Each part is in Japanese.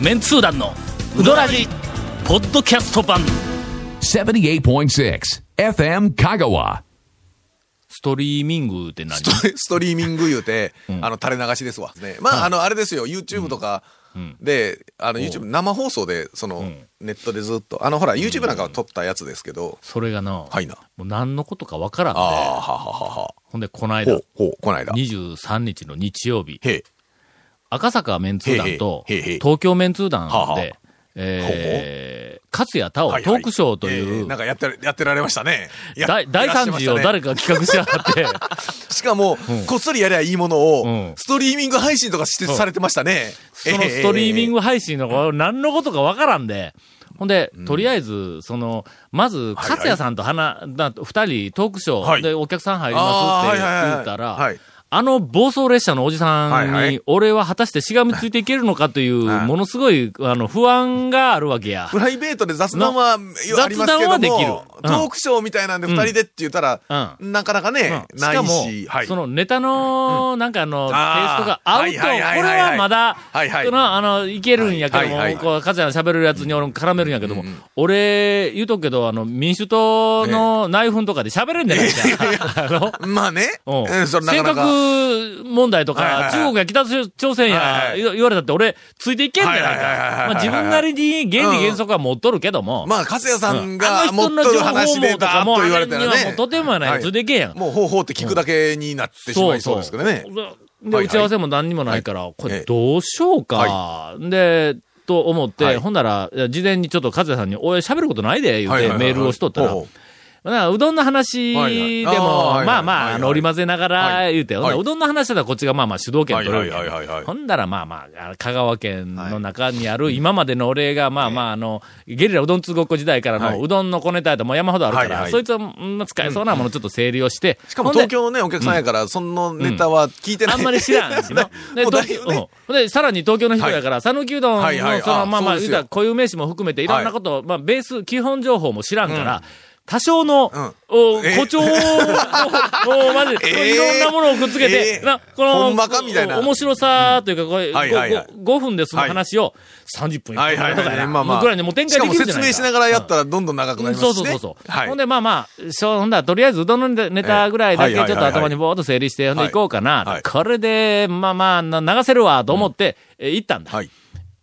メンツー団のウドラジポッドキャスト版。78.6 FM Kagawa. ストリーミングって何？ストリーミング言うて、あの、垂れ流しですわ。ね。まあ、あの、あれですよ、YouTube とかで、あの、YouTube 生放送で、その、ネットでずっと、あの、ほら、YouTube なんかは撮ったやつですけど、それがな、はいな。もう何のことかわからんで、ああ、はははは。ほんで、この間。ほう、、ほう、こないだ。へ23日の日曜日、え。赤坂メンツー団と、東京メンツー団はあはあ。で、えー、勝谷太はい郎トークショーとえいうえ、なんかやってら、やってられましたね。や大大惨事を誰か。か企画しやがって、しかも、こっそりやりゃいいものを、うん。ストリーミング配信とかして、されてましたね。そのストリーミング。グ配信のこ何のことかわからんで、ほんで、とりあえず、その、まず、はい勝谷さんと花、な二人トークショーはい。でお客さん入りあますってーはいはいはい。言ったらはい、あの暴走列車のおじさんはいはい。に、俺は果たしてしがみついていけるのかという、はい。ものすごい、あの、不安があるわけや。プ。ライベートで雑談は、雑談はできる。うんトークショーみたいなんで二人でって言ったら、うなかなかね、うん。ないしかもし、はい。そのネタの、なんかあの、テイストが合うと、これはまだ、はいはい。そのあの、いけるんやけどもこう、かつやの喋るやつに俺も絡めるんやけども、俺、言うとくけど、あの、民主党の内紛とかで喋れんじゃないか。まあね、尖。閣問題とか、中国や北朝鮮や、言われたって俺、ついていけんじゃないか。自分なりに原理原則は持っとるけども、まあ、加谷さんあが話でだーっ網とかも、と言わあれにはれたらね。もうとてもやない、はいつい。ていけんやん。もう方法って聞くだけになってしまいそうですけどね。で、はい打ち合わせも何にもないから、こええ。れどうしようか。で、と思って、はい。ほんなら、事前にちょっと和也さんに、俺喋ることないで、言うてメールをしとったら、うどんの話でも、まあまあ、あの、織り交ぜながらはい。言うて、うどんの話だったらこっちがまあまあ主導権取れるほんだらまあまあ、香川県の中にある、今までの俺がまあまあ、あの、ゲリラうどん通ごっこ時代からはい。のうどんの小ネタやともう山ほどあるから、そいつは、うん使えそうなものをちょっと整理をして、しかも東京のね、お客さんやから、そのネタは聞いてない。あんまり知らんしな。で、で、さらに東京の人やから、讃岐うどんの、その、あまあまあ、固有名詞も含めて、いろんなことを、まあ、ベース、基本情報も知らんから、多少の、うんおえ？誇張を、おまじ、えー？いろんなものをくっつけて、えー？なこの、面白さというか、これ、はいはいはいごご 5, 分でその話を30分はいはいとかい。まあまあ。ぐらいにもう展開できるじゃないか。説明しながらやったらどんどん長くなります。そうそうそうそう。はいほん。で、まあまあ、しょほんだらとりあえずうどんのネタぐらいだけちょっと頭にぼーっと整理して、ほんで行こうかな。はいこれで、まあまあ、な流せるわ、と思って、え行ったんだ。はい。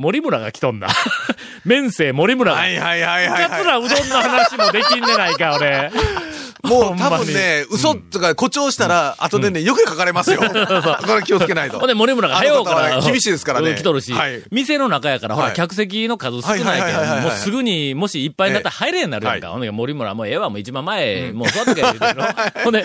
森村が来とんだ。面生森村が。はいはいはいはいかつらうどんの話もできんでないか、俺。もう多分ね、嘘とか誇張したら、後でね、よく書かれますよ。これ気をつけないと。ほんで、森村があ早うから。厳しいですからねうん来とるし、はい店の中やから、ほら、はい客席の数少ないけはいはいはいはいど、はいもうすぐに、もしいっぱいになったら入れんなるやんか。はいほんで、森村もうええわ、もう一番前、もう座っとけ言うてるの。ほんで、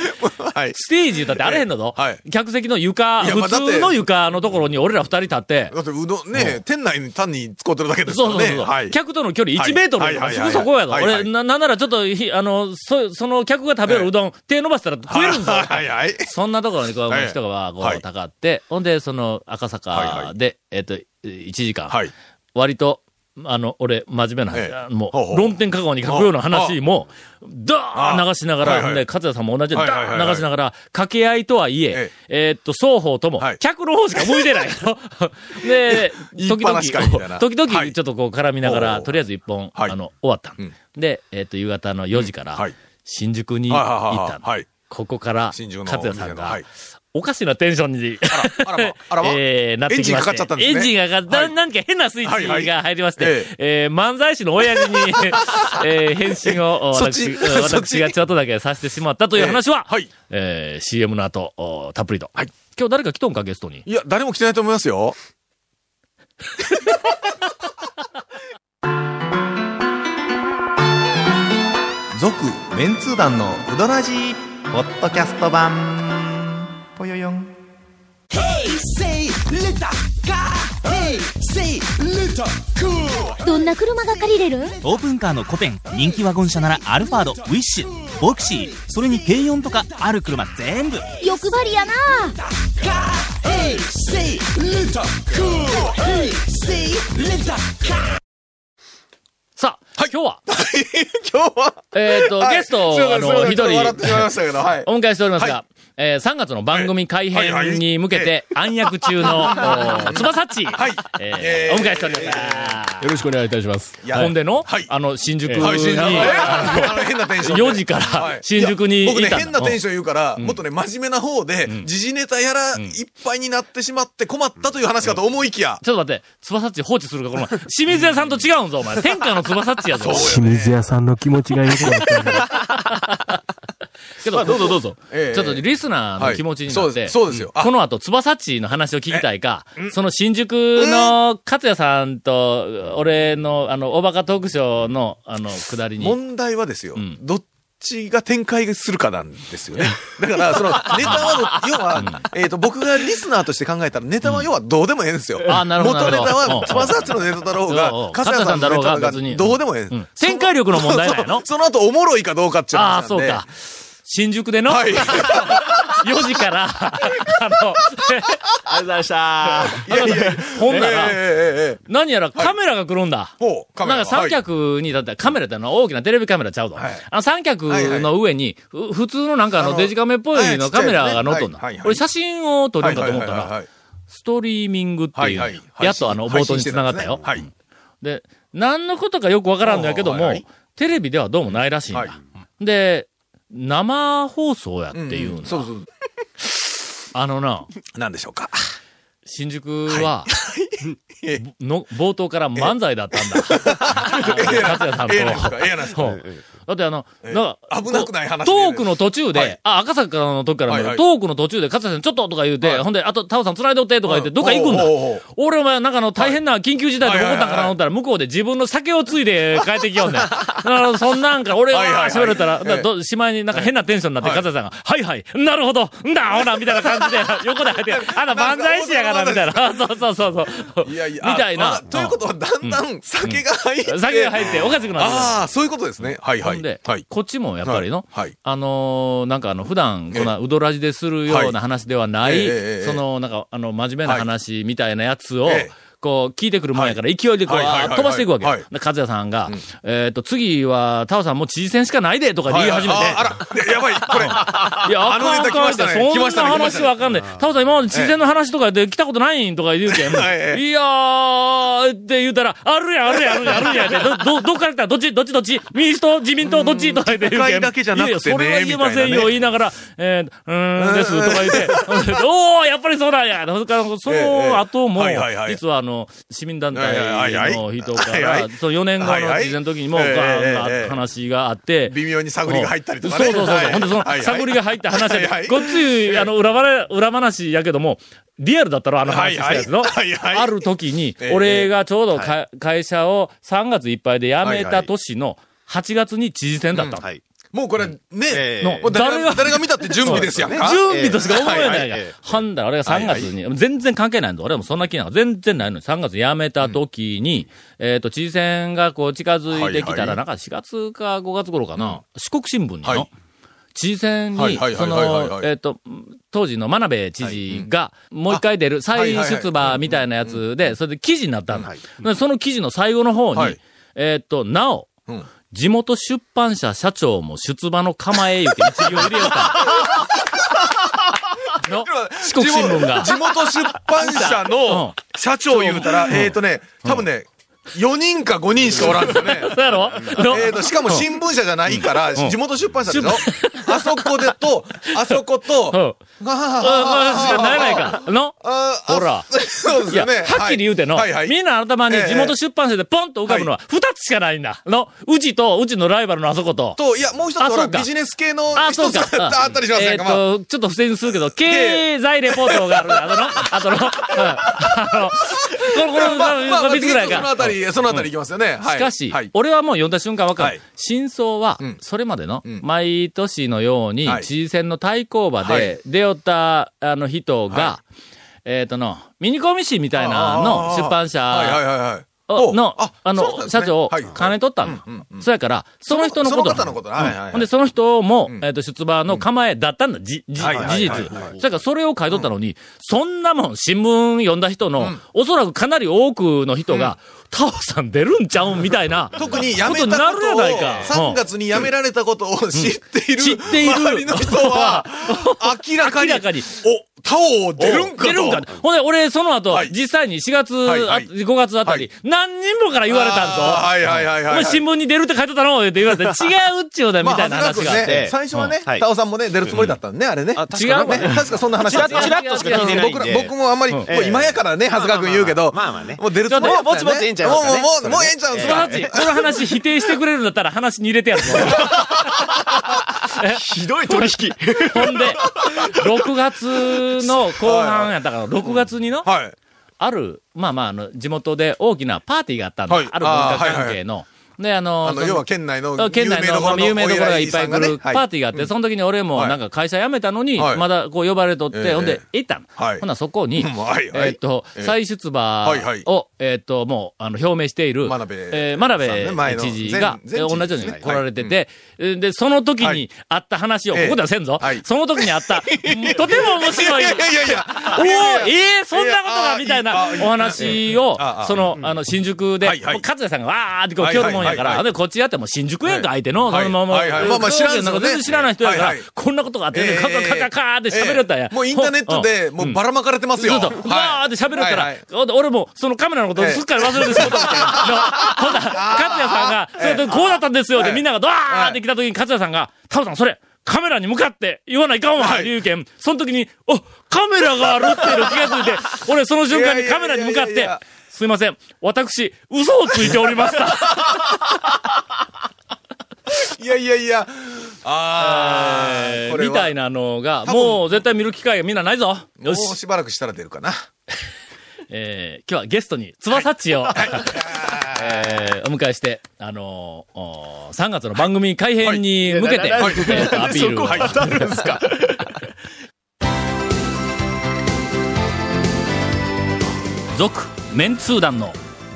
はい。ステージだってあれへんのぞ。はい客席の床、普通の床のところに俺ら二人立って、だって、うどん、ね、店内に単に使ってるだけですからね。そうそうそう。はい。客との距離1メートルすぐそこやぞ。俺、な、なんならちょっとひ、あの、そ、その客が食べるうどん、手伸ばしたら食えるんぞ。はいはいはい。そんなところにこう、はい人がこう、はい。たかって、ほんで、その、赤はい坂はい。で、えっと、1時間、はい。割と、あの、俺、真面目な話、ええ。もう、論点香川に書くような話も、ダーン流しながら、はいはい。勝谷さんも同じようにダーン流しながら、掛け合いとはいええ、え。ーっと、双方ともはい、客の方しか向いてないよ。で、時々 時々、はい。ちょっとこう絡みながら、とりあえず一本、はい。あの、終わった。で、えーっと、夕方の4時からはい、新宿にはいたんはい。ここから、新宿の勝谷さんがおかしなテンションに、あらまあらま えー、なってきまして。エンジンかかっちゃったんですね。エンジンがかかっはい。なんか変なスイッチが入りまして、はいはいえー漫才師の親父に、えー返信を、私、私がちょっとだけさせてしまったという話は、えーはい。えー CM の後、おたっぷりと。はい。今日誰か来とんか、ゲストに？いや、誰も来てないと思いますよ。続メンツー団のウドラジーポッドキャスト版ぽよよん Say little car. Hey, say little cool. どんな車が借りれる？オープンカーのコペン人気ワゴン車ならアルファードウィッシュボクシーそれに軽4とかある車全部欲張りやな Car. Hey, say little cool. Hey, say little car. さあ、今日は、今日は、えーっと、はい。ゲストを、あの、一人。お迎えしておりますが、えー3月の番組改編に向けて暗躍中の、おつばさっち、はい。えーえー。お迎えしております。よろしくお願いいたします。やほんでの、はい。あの、新宿に、はい、新宿。えああの変なテンションで。4時からはい。新宿に僕ね、変なテンション言うから、もっとね、真面目な方で、時事ネタやら、いっぱいになってしまって困ったという話かと思いきや、ちょっと待って、つばさっち放置するか、この前、清水屋さんと違うんぞ、お前。天下のつばさっちやぞ。清水屋さんの気持ちがよくわかる。けど、どうぞどうぞ。ええ。ちょっとリスナーの気持ちになって、はいそうですよ。あ。この後、つばさっちの話を聞きたいか、その新宿の勝也さんと、俺の、あの、おバカトークショーの、あの、くだりに。問題はですよ、ん。どっちが展開するかなんですよね。だから、その、ネタはど、要は、えっと、僕がリスナーとして考えたら、ネタは要はどうでもええんですよ。あなるほど元ネタは、つばさっちのネタだろうがうん、かさやさんのネタだろうが、勝也さんだろうがどうでもええ。展開力の問題なんやろ？その後、おもろいかどうかっていうああ。そうか。新宿での、はい。4時から、あの、ありがとうございました。いやいや。いやほんなら何やらカメラが来るんだ。ほう、カメラ。なんか三脚に、だってカメラってのは大きなテレビカメラちゃうぞ。はい。あの三脚の上に、ふ普通のなんかあのあのデジカメっぽいのカメラが乗っとんだ。俺写真を撮るんかと思ったら、ストリーミングっていうはいはい、やっとあの冒頭に繋がったよ。で、何のことかよくわからんのやけどもテレビではどうもないらしいんだ。はい。で、生放送やっていうんだ。そうそう。あのな、なんでしょうか。新宿は、の、冒頭から漫才だったんだ。勝也さんとええなんですかええやないですかそう。だってあの、ええなんか危なくない話トークの途中で、はいあ、赤坂の時からはいはいトークの途中で、勝田さんちょっととか言うて、はいほんで、あと、タオさん繋いどってとか言って、どっか行くんだ。俺お前、なんかあの、大変な緊急事態で起こったんかなと思ったら、向こうで自分の酒をついで帰ってきよんねん。だから、そんなんから、俺ははいはいはい喋れたら、しまいになんか変なテンションになって、はい勝田さんが、はいはい、なるほど、んだ、ほら、みたいな感じで、横で入って、あんた漫才師やから、みたいな。そうそうそうそう。いやいや。みたいなあ。ということは、だんだん酒が入って。酒が入って、おかしくなってくる。ああ、そういうことですね。はいはい。ほんで、はい。こっちもやっぱりの、あのーなんかあの、普段、こんな、うどらじでするような話ではない、その、なんか、あの、真面目な話みたいなやつを、ええこう、聞いてくるもんやから、勢いでこう、飛ばしていくわけ。はいで和也さんが、えっ、と、次は、タオさんもう知事選しかないで、とか言い始めて。ああら、やばい、これ。いや、あ あのネタ来ましたねそんな話わかんない。タオさん今まで知事の話とかで来たことないんとか言うけん。はいやーって言うたら、あるやん、あるやん、あるやん、あるやんって。ど、ど、どっから来たどっち、どっち、どっち民主党、自民党、どっちとか言ってだけじゃなくてねいやそれは言えませんよ、言いながら、えー、うーん、です、とか言って。おー、やっぱりそうなんや。その後も実はあの、市民団体の人から、その4年後の知事の時にも、ええガー話があって、微妙に探りが入ったりとかね。そうそうそうほんで、その、探りが入った話やではいはい。ごっつい、あの、裏話、裏話やけども、リアルだったろ、あの話したやつの。ある時にえ、え。俺がちょうどか会社を3月いっぱいで辞めた年の8月に知事選だったの。はい。もうこれ、ね、えのもう誰誰がが、誰が見たって準備ですやんか。準備としか思えないがええ。ええ。はんだら、俺が3月に、全然関係ないんだ。俺もそんな気なんか全然ないのに、3月辞めた時に、えっと、知事選がこう近づいてきたら、なんか4月か5月頃かな、四国新聞の、知事選に、その、いえっと、当時の真鍋知事が、もう一回出る、再出馬みたいなやつで、それで記事になったの。でその記事の最後の方にはい、えっと、なお、うん地元出版社社長も出馬の構え言うて一行入れよった の。の四国新聞が。地元出版社の社長言うたら、えっとね、多分ね、4人か5人しかおらんですよね。そうやろ？の？えーと、しかも新聞社じゃないから、地元出版社でしょ？あそこでと、あそこと、うん。ああ、しかならないか。のあーあほらそうですよね。はっきり言うての、みん。な頭にええ地元出版社でポンと浮かぶのは二つしかないん。だ。の、うちと、うちのライバルのあそこと。と、いや、もう一つビジネス系のあ、一つ。あったりしますね。えーっまあと、ちょっと不正にするけど、経済レポートがある。あとの、あとの、うん。あの、これ、これ、まあ、まあ、まあ、3つぐらいか。たり、そのあたりいきますよね。はい。しかし、はい。俺はもう読んだ瞬間わかる。はい。真相は、ん。それまでの、ん。毎年のように、はい。知事選の対抗馬はい。で出よった、あの人が、はえっ、との、ミニコミ誌みたいなの出版社、の、あの、社長をはい。金取ったんだ。そやから、その人のことほんで、その人も、えっ、と、出馬の構えだったんだ。じ、じ、事はい実。はい。そやから、それを書いとったのに、そんなもん、新聞読んだ人の、おそらくかなり多くの人が、タオさん出るんちゃうんみたいな。特に辞めことになるたことを、やないか。3月に辞められたことを知っている、知っている周りの人は、明らかに、明らかにお、タオ出るんかと。出るんか。ほんで、俺、その後、はい。実際に4月、はいはい。あ5月あたり、何人もから言われたんぞ。はいはいはいはい。お前新聞に出るって書いてたの？って言われて、違うっちゅうだ、みたいな話があって。最初はね、はい。タオさんもね、出るつもりだったんね、あれね。あ違うわね。確かそんな話チラッチラッとしか聞いてない僕ら、僕もあんまり、もう今やからね、長谷川君言うけど、まあまあねもう出るつもりぼちぼちええんちゃいますかねもう、もう、もうええんちゃうんすか？その話、その話否定してくれるんだったら話に入れてやるぞ。ひどい取引。ほんで、6月の後半やったから、6月にの、はい。ある、まあまあ、あの、地元で大きなパーティーがあったんだ。はいある文化関係の。で、あの、あの、そ要は県内の県内のまあ有名どころがいっぱい来るパーティーがあって、はいその時に俺もはい。なんか会社辞めたのに、はい。まだこう呼ばれとって、ええ。ほんで行ったの。はい。ほんならそこに、えーっと、ええ。再出馬を、えーっと、もう、あの、表明している、真鍋知事が、同じように来られてて、えーで、その時にはい。あった話を、ええ。ここではせんぞ。はい。その時にあった、とても面白い、いやいやいや。おおええそんなことがみたいなお話をその、あの、新宿で、勝也さんがわーってこう来るもんやから、こっちやってもう新宿やんか、相手の、はい。そのまま、まあまあ知らんなんか全然知らない人やからこんなことがあってね、カカカカカーって喋れたんや。もうインターネットで、もうばらまかれてますよ。そうそう、わーって喋れたら、俺もそのカメラのことすっかり忘れてしまったみたいな。ほんなら、勝也さんが、それでこうだったんですよってみんながドワーって来た時に勝也さんが、タオさんそれ、カメラに向かって言わないかんわ、はい。言うけん。その時に、お、カメラがあるっていうの気がついて、俺その瞬間にカメラに向かってすいません、私、嘘をついておりました。いやいやいや。あー、これはみたいなのが、もう絶対見る機会がみんなないぞ。もうよし。しばらくしたら出るかな。えー今日はゲストに、つばさっちを、えーお迎えして、あのーおー3月の番組改編に向けて、はいえーとアピールを。当たるんですか？続、メンツー団の、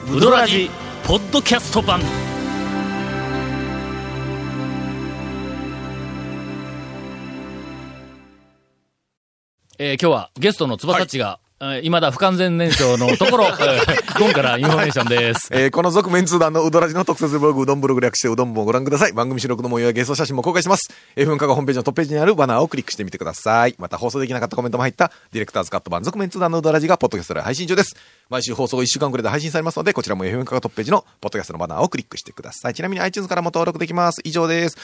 ウドラジ、ポッドキャスト版。えー今日はゲストの翼っちが、えー未だ不完全燃焼のところ、えーゴンからインフォメーションです。えーこの続メンツー団のうどらじの特設ブログ、うどんブログ略してうどん部をご覧ください。番組収録の模様やゲスト写真も公開します。F 分化がホームページのトップページにあるバナーをクリックしてみてください。また放送できなかったコメントも入ったディレクターズカット版続メンツー団のうどらじがポッドキャストで配信中です。毎週放送1週間くらいで配信されますので、こちらも F 分化がトップページのポッドキャストのバナーをクリックしてください。ちなみに iTunes からも登録できます。以上です。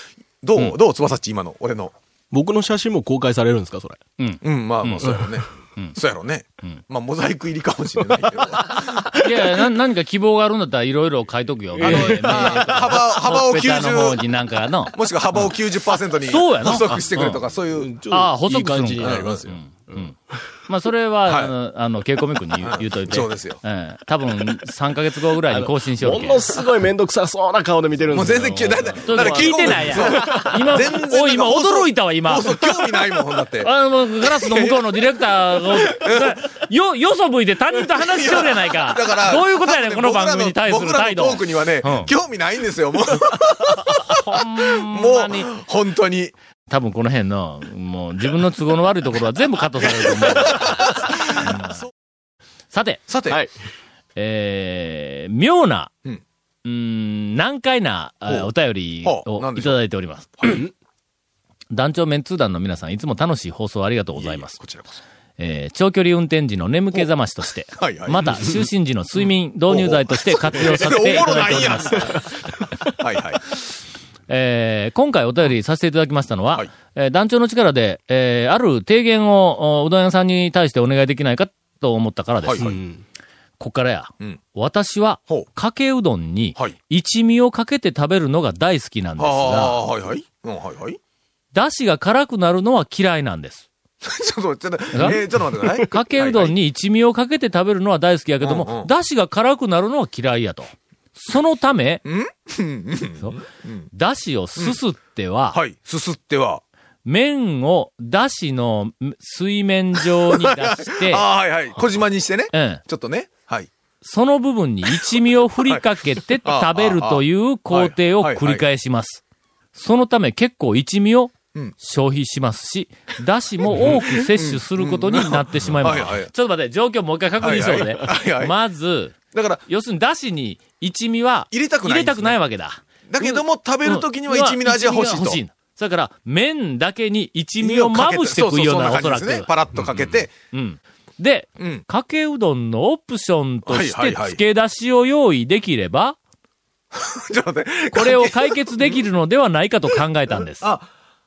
どう、どうつばさっち今の、俺の。僕の写真も公開されるんですかそれ。うん、まあまあ、そうやろね。そうやろね。まあ、モザイク入りかもしれないけど。いやいや、な何か希望があるんだったらいろいろ書いとくよ。あの、幅幅をほっぺたの方90になんかの。もしくは幅を90%にそうやな補足してくれとか、そういう。ああ、補足感じになりますよ。まあ、それは、はいあの、あの、ケイコミ君に言う言うといて。そうですよええ多分、3ヶ月後ぐらいに更新しようものすごいめんどくさそうな顔で見てるんもうですよ。全然聞いてない。ちょっと聞いてないやん。今、全然おい、今驚いたわ、今。興味ないもん、ほんだって。あの、もうガラスの向こうのディレクターが、よ、よそ向いて他人と話しとるやないか。だから、どういうことやねん、この番組に対する態度。僕らの僕らのトークにはねうん、興味ないんですよ、もう。ほんもまに。う、本当に。多分この辺の、もう自分の都合の悪いところは全部カットされると思う。うんさて、さて、はい。えー、妙な、ううんん、難解なお便りをいただいております。団長メンツー団の皆さん、いつも楽しい放送ありがとうございます。こちらこそ。えー長距離運転時の眠気覚ましとして、はいはいまた就寝時の睡眠導入剤として活用させていただいております。はいはい。えー今回お便りさせていただきましたのは、はいえー団長の力で、えーある提言をおうどん屋さんに対してお願いできないかと思ったからです。はいはいうんこっからや。うん私はかけうどんにはい、一味をかけて食べるのが大好きなんですあが、あ、はいはい。うん、はいはい。だしが辛くなるのは嫌いなんです。ちょっと、ちょっと、え？ーちょっと待ってください。かけうどんに。に一味をかけて食べるのは大好きやけどもん、だしが辛くなるのは嫌いやと。そのため、そうだしをすすっては、はい。すすっては。麺をだしの水面上に出して あ、あ、はいはい。小島にしてね。うん、ちょっとね。はい。その部分に一味を振りかけてはい食べるという工程を繰り返します。そのため結構一味をうん消費しますし、だしも多く摂取することになってしまいます。ちょっと待って、状況もう一回確認しようね。まず、だから、要するに、だしに一味は、入れたくない入れたくないわけだ。だけども食べるときには一味の味は欲しいと。欲しい。それから、麺だけに一味をまぶして食うような、おそらく。パラッとかけて、うん。で、うんかけうどんのオプションとして、はいはいはい付け出しを用意できれば、ちょっと待って。これを解決できるのではないかと考えたんです。あ、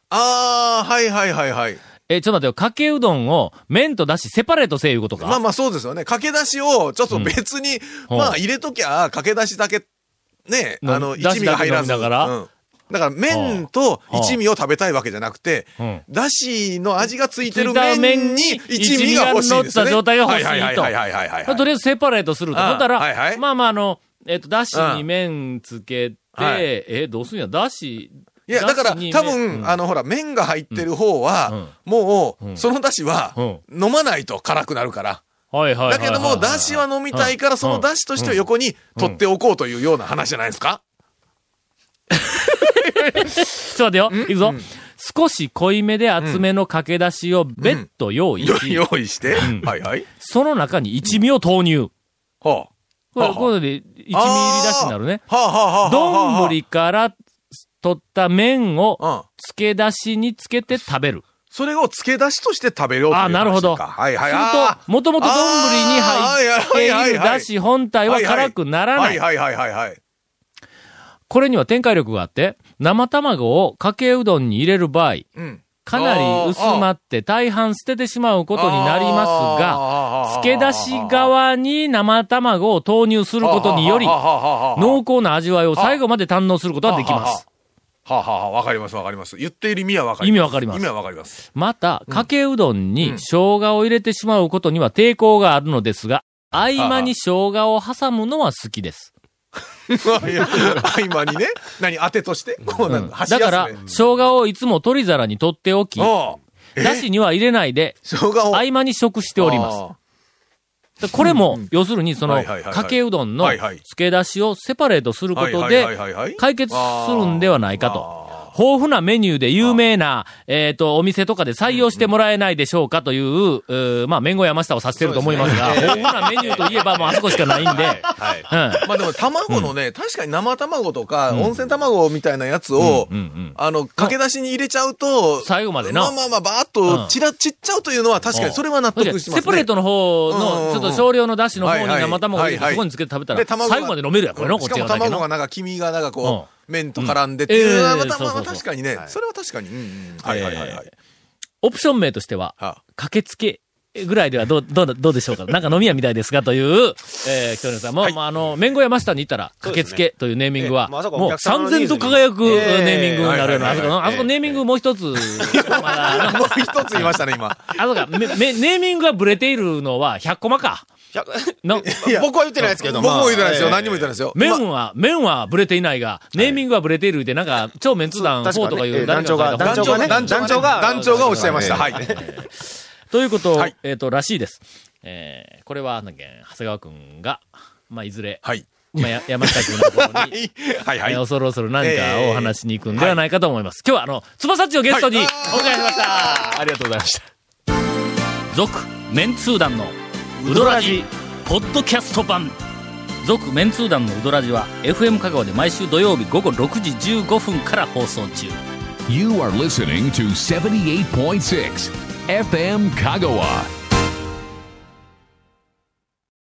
あー、はいはいはいはい。え、ちょっと待ってよ、かけうどんを麺とだしセパレートせいうことか？まあまあそうですよね。かけ出しをちょっと別に、う。んまあ入れときゃ、かけ出しだけ、ね、のあの、一味が入らず。だけ飲みながら？うん。だから麺と一味を食べたいわけじゃなくてうん、だしの味がついてる麺に一味が欲しいですよね。乗った状態が欲しいと。はいはいはいはいはいはい。はい。とりあえずセパレートすると。ああほんだら、はいはい。まあまああの、えっ、と、だしに麺つけて、はい。え、どうすんや、だし、いや、だから、多麺分、あの、ほら、麺が入ってる方は、もう、そのだしは、飲まないと辛くなるから。はいはいだけども、だしは飲みたいから、そのだしとしては横に取っておこうというような話じゃないですか？ちょっと待ってよ。いくぞ。少し濃いめで厚めのかけ出しを別途用意し、用意して、はいはい。その中に一味を投入。はこれ、これで一味入りだしになるね。はあはあはあ。丼から取った麺をうん。漬け出しにつけて食べる。それを付け出しとして食べようという話あなるほどかはいはい。するあと、もともと丼に入っているだし本体は辛くならないはい。はいはいはいはい。これには展開力があって、生卵をかけうどんに入れる場合、うん。かなり薄まって大半捨ててしまうことになりますが、が漬け出し側に生卵を投入することにより、濃濃厚な味わいを最後まで堪能することができます。はあ、はあはあ、わかりますわかります。言っている意味はわかります。意味わかります意味はわかります。また、かけうどんに生姜を入れてしまうことには抵抗があるのですが、合間に生姜を挟むのは好きです。合間にね。何当てとして？こうなの、箸休めだから、生姜をいつも取り皿に取っておき、だしには入れないで、生姜を。合間に食しております。でこれも、要するにその、かけうどんのはいはい。漬け出しをセパレートすることはいで解決するんではないかと。あ。豊富なメニューで有名な、えっ、と、お店とかで採用してもらえないでしょうかという、うーまあ、麺後山下を指してると思いますが、豊富なメニューといえばもうあそこしかないんで、はい。うん。まあでも卵のね、確かに生卵とか、温泉卵みたいなやつを、うんうんあの、駆け出しに入れちゃうと、最後までな。まあまあまあ、ばーっうん。と、ちら、ちっちゃうというのは確かにそれは納得しますね。セパレートの方の、うんちょっと少量の出汁の方に生卵を入れて、そこにつけて食べたら、最後まで飲めるやん、これの、こっしかもち側だけの。卵がな。んか黄身がなんかこうう、麺と絡んでっていうのは、うんまたまあ確かにね、それは確かに。はいはいはいはい。オプション名としては、は駆けつけぐらいではどう、どうだ、どうでしょうか？なんか飲み屋みたいですがという、えー、北野さんも、まあ、あの、麺小屋真下に行ったら、駆けつけというネーミングは、もう三千と輝く、ネーミングになるような、あそこあそこネーミングもう一つ、まだ、もう一つ言いましたね、今。あそこか、めめネーミングがブレているのは100コマか。の僕は言ってないですけど、僕も言ってないですよ。まあ何にも言ってないですよ。麺は、麺はブレていないが、ネーミングはブレているって、なんか、超メンツ団4とかいう、団長が団長が、団長が団長がおっしゃいました。はい。ということ、はいえっ、と、らしいです。えー、これは、なんだっけ、長谷川くんが、まあ、いずれ、はい。まあ、や 山下くんのところに、はいはい。恐る恐る何かをお話しに行くんではないかと思います。今日は、あの、つばさっちをゲストにおはい迎えしました。ありがとうございました。続、メンツー団の、ウドラジ、ポッドキャスト版。続、メンツー団のウドラジは、FM 香川で毎週土曜日午後6時15分から放送中。You are listening to 78.6 FM Kagawa.